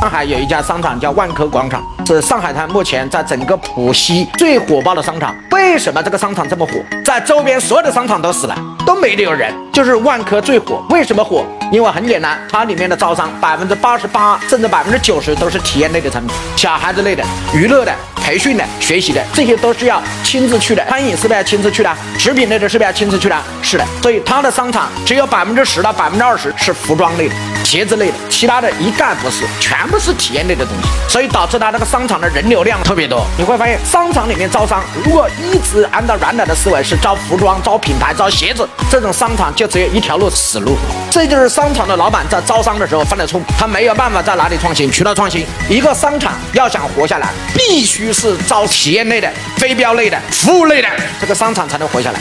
上海有一家商场叫万科广场，是上海滩目前在整个浦西最火爆的商场。为什么这个商场这么火？在周边所有的商场都死了，都没得有人，就是万科最火。为什么火？因为很简单，它里面的招商百分之八十八甚至百分之九十都是体验类的产品，小孩子类的、娱乐的、培训的、学习的，这些都是要亲自去的。餐饮是不是要亲自去的？食品类的是不是要亲自去的？是的。所以它的商场只有百分之十到百分之二十是服装类的。鞋子类的，其他的一概不是，全部是体验类的东西，所以导致它那个商场的人流量特别多。你会发现，商场里面招商，如果一直按照原来的思维是招服装、招品牌、招鞋子，这种商场就只有一条路死路。这就是商场的老板在招商的时候犯的错，他没有办法在哪里创新，渠道创新。一个商场要想活下来，必须是招体验类的、非标类的、服务类的，这个商场才能活下来。